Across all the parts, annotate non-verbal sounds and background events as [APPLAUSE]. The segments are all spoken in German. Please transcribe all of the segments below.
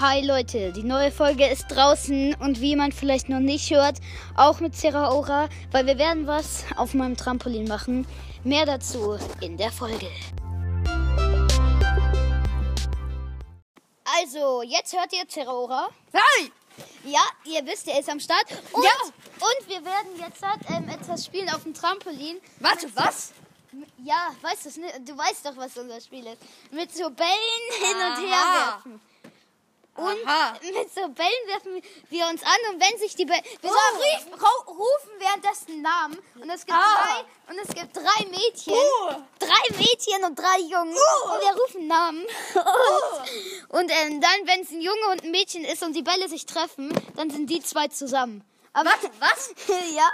Hi Leute, die neue Folge ist draußen und wie man vielleicht noch nicht hört, auch mit Zeraora, weil wir werden was auf meinem Trampolin machen. Mehr dazu in der Folge. Also, jetzt hört ihr Zeraora. Hi! Ja, ihr wisst, er ist am Start. Und, Ja. und wir werden jetzt halt, ähm, etwas spielen auf dem Trampolin. Warte, was? Ja, weißt du's, ne? Du weißt doch, was unser Spiel ist. Mit so Bällen hin und her werfen. Und Aha. mit so Bällen werfen wir uns an und wenn sich die Bälle... Wir Oh. sollen ruf, ru- rufen währenddessen Namen und es gibt Ah. drei und es gibt drei Mädchen. Oh. Drei Mädchen und drei Jungen. Oh. Und wir rufen Namen. Und, und ähm, dann, wenn es ein Junge und ein Mädchen ist und die Bälle sich treffen, dann sind die zwei zusammen. Aber Warte, was? [LAUGHS] ja.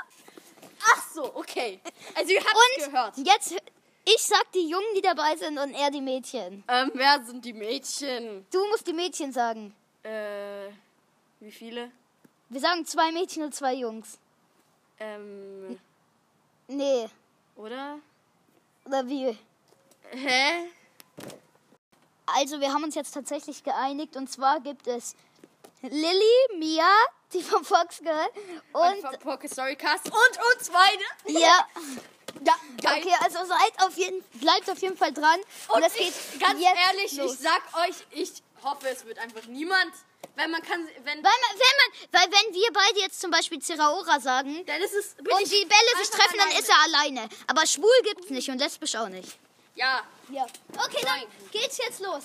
Ach so, okay. Also ihr habt Und gehört. jetzt, ich sag die Jungen, die dabei sind und er die Mädchen. Ähm, wer sind die Mädchen? Du musst die Mädchen sagen. Äh, wie viele? Wir sagen zwei Mädchen und zwei Jungs. Ähm, Nee, oder? oder wie? Hä? Also, wir haben uns jetzt tatsächlich geeinigt und zwar gibt es Lilly, Mia, die vom Fox Girl Und und. von Poké Storycast und uns beide. ja, [LAUGHS] Ja, geil. okay, also seid auf jeden, bleibt auf jeden Fall dran. Und, Und es ich, geht ganz ehrlich, los. ich sag euch, ich hoffe, es wird einfach niemand. Weil man kann, wenn, Weil, man, wenn man, weil wenn wir beide jetzt zum Beispiel Zeraora sagen dann ist es. und die Bälle sich treffen, dann alleine. ist er alleine. Aber schwul gibt's nicht und lesbisch auch nicht. Ja. Ja. Okay, dann geht's jetzt los.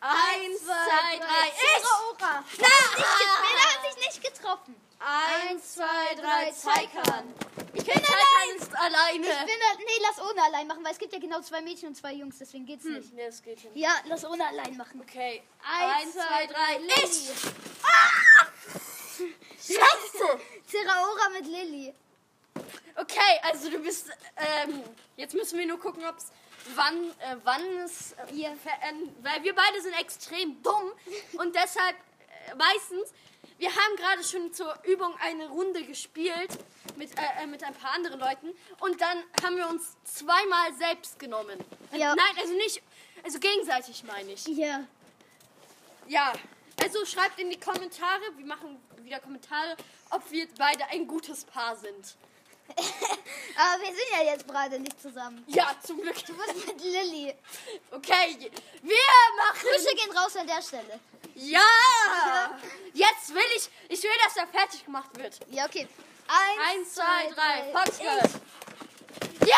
Eins, zwei, drei. Ich! Zeraora. Na, nicht get- Bela hat sich nicht getroffen. Eins, zwei, drei, Zeikan. Ich bin allein. Ist alleine. Ich bin nee, lass ohne allein machen, weil es gibt ja genau zwei Mädchen und zwei Jungs, deswegen geht's nicht. Nee, das geht hin. Ja, lass ohne allein machen. Okay. Eins, zwei, drei, Ich! Lilly. [LAUGHS] Scheiße! Zeraora mit Lilly. Okay, also du bist. Ähm, jetzt müssen wir nur gucken, ob es. Wann, äh, wann es. Äh, veränd- weil wir beide sind extrem dumm [LAUGHS] und deshalb äh, meistens. Wir haben gerade schon zur Übung eine Runde gespielt mit, äh, äh, mit ein paar anderen Leuten und dann haben wir uns zweimal selbst genommen. Ja. Nein, also nicht. Also gegenseitig meine ich. Ja. Ja, also schreibt in die Kommentare, wir machen wieder Kommentare, ob wir beide ein gutes Paar sind. [LAUGHS] Aber wir sind ja jetzt gerade nicht zusammen. Ja, zum Glück. Du bist mit Lilly. Okay, wir machen. Grüße gehen raus an der Stelle. Ja! Jetzt will ich, ich will, dass er fertig gemacht wird. Ja, okay. Eins, zwei, drei, Foxgirl. Ja,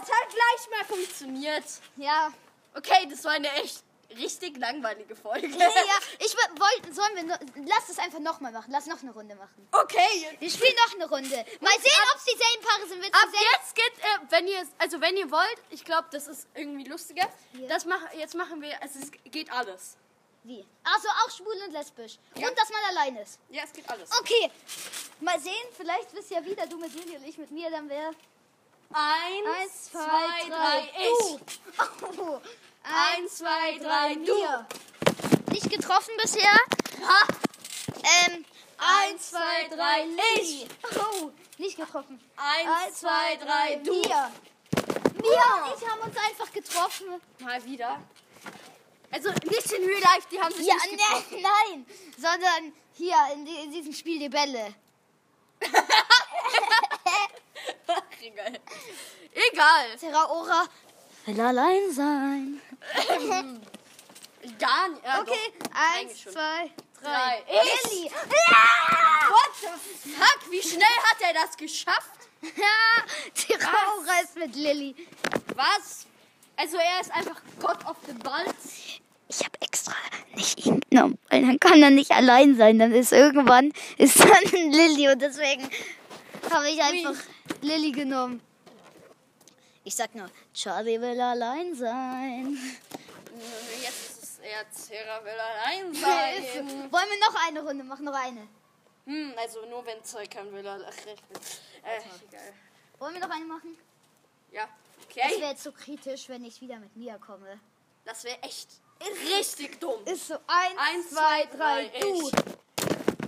es hat gleich mal funktioniert. Ja. Okay, das war eine echt richtig langweilige Folge. Nee, ja, ich wollte, sollen wir, no- lass es einfach nochmal machen. Lass noch eine Runde machen. Okay, Wir spielen noch eine Runde. Mal sehen, ob es dieselben Paare sind. Du Ab jetzt geht, äh, wenn ihr, also wenn ihr wollt, ich glaube, das ist irgendwie lustiger. Ja. Das mach, jetzt machen wir, also es geht alles. Wie? Also auch schwul und lesbisch. Ja. Und dass man allein ist. Ja, es geht alles. Okay. Mal sehen, vielleicht wisst ihr wieder, du mit Lili und ich mit mir, dann wäre. Eins, Eins, zwei, drei, ich. Oh. [LAUGHS] Eins, zwei, drei, du. mir. Nicht getroffen bisher. Ha. Ähm. Eins, zwei, drei, ich. Oh, nicht getroffen. Eins, zwei, drei, du. Mir. Mir und ich haben uns einfach getroffen. Mal wieder. Also nicht in Real Life, die haben sich Ja, nicht ne, getroffen. nein, sondern hier in, die, in diesem Spiel die Bälle. Egal. Egal. Terraora will allein sein. Gar nicht. Ja, Okay, doch. eins, zwei, drei. Drei. Ich. Lilly. Ja! What the fuck? Wie schnell hat er das geschafft? [LAUGHS] Ja, Terraora ist mit Lilly. Was? Also er ist einfach God of the Balls. Nicht ihn genommen, weil dann kann er nicht allein sein. Dann ist irgendwann ist [LAUGHS] dann Lilly und deswegen habe ich einfach Lilly genommen. Ich sag nur, Charlie will allein sein. Jetzt ist es eher Zera will allein [LAUGHS] sein. Wollen wir noch eine Runde machen? Noch eine. hm, also nur wenn Zeug kann, will er recht. Äh, egal. Wollen wir noch eine machen? Ja. Es wäre Okay. jetzt so kritisch, wenn ich wieder mit Mia komme. Das wäre echt richtig dumm. Ist so eins, Eins, zwei, drei, drei, du. ich.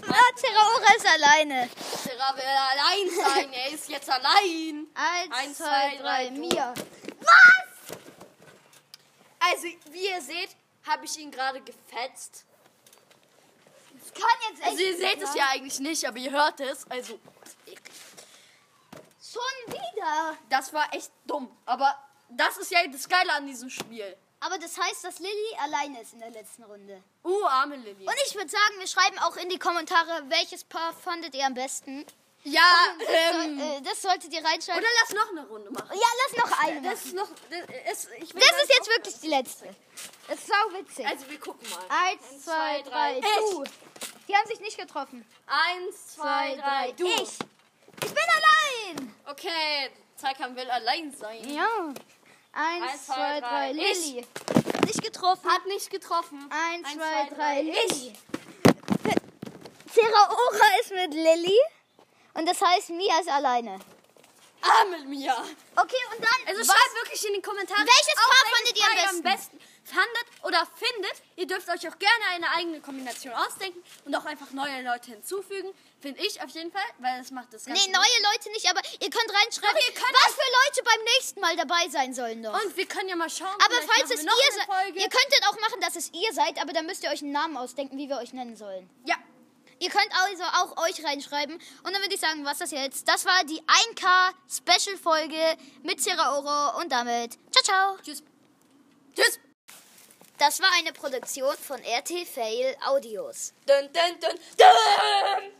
Ah, Terraora ist alleine. Zera will allein sein. Er ist jetzt allein. [LAUGHS] Eins, Eins, zwei, drei, drei. Mia. Also, wie ihr seht, habe ich ihn gerade gefetzt. das kann jetzt echt Also ihr seht es sein. ja eigentlich nicht, aber ihr hört es. Also Schon wieder. das war echt dumm. Aber das ist ja das Geile an diesem Spiel. Aber das heißt, dass Lilly alleine ist in der letzten Runde. Uh, arme Lilly. Und ich würde sagen, wir schreiben auch in die Kommentare, welches Paar fandet ihr am besten. ja, Das, ähm, soll, äh, das solltet ihr reinschreiben. oder lass noch eine Runde machen. ja, lass noch eine. Das ist noch. Das, ist- ich das ist jetzt wirklich die letzte. Das ist sau witzig. Also wir gucken mal. Eins, zwei, drei. Du. Die haben sich nicht getroffen. Eins, zwei, drei. Du. Ich. Ich bin allein. Okay, Zeikan will allein sein. Ja. Eins, Eins, zwei, drei. Lilly. Nicht getroffen. Hat nicht getroffen. Eins, Eins, zwei, zwei, drei. Lilly. Zeraora ist mit Lilly. Und das heißt, Mia ist alleine. Arme Mia. Okay, und dann. Also schreibt wirklich in die Kommentare, Welches Paar fandet ihr am besten fandet oder findet. Ihr dürft euch auch gerne eine eigene Kombination ausdenken und auch einfach neue Leute hinzufügen. Finde ich auf jeden Fall, weil das macht das Ganze. Nee, neue Leute nicht, aber ihr könnt reinschreiben, Doch, ihr könnt was für Leute beim nächsten Mal dabei sein sollen doch. Und wir können ja mal schauen. aber falls es noch ihr seid, ihr könntet auch machen, dass es ihr seid, aber dann müsst ihr euch einen Namen ausdenken, wie wir euch nennen sollen. Ja. Ihr könnt also auch euch reinschreiben. Und dann würde ich sagen, was das jetzt? Das war die 1K Special Folge mit Sierra Oro und damit ciao ciao. Tschüss. Tschüss. Das war eine Produktion von RT Fail Audios. Dun, dun, dun, dun.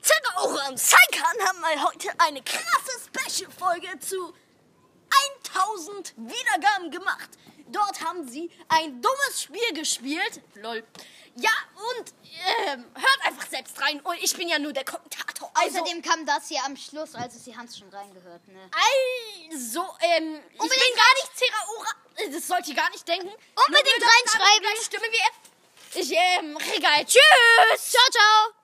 Zerra Ora und Saikan haben mal heute eine krasse Special-Folge zu 1000 Wiedergaben gemacht. Dort haben sie ein dummes Spiel gespielt. Lol. Ja, und ähm, hört einfach selbst rein. Und ich bin ja nur der Kommentator. Also, Außerdem kam das hier am Schluss, also sie haben es schon reingehört, ne? also ähm, ich Unbedingt bin gar nicht Zera Ora. Das sollt ihr gar nicht denken. Unbedingt reinschreiben. Gleich stimmen wir. Ich, ähm, Regal. Tschüss. Ciao, ciao!